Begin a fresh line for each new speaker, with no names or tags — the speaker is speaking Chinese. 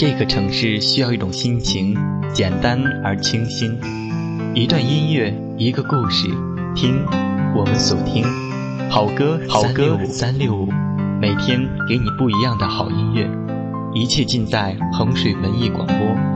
这个城市需要一种心情，简单而清新。一段音乐，一个故事，听我们所听。好歌，好歌，三六五，每天给你不一样的好音乐，一切尽在衡水文艺广播。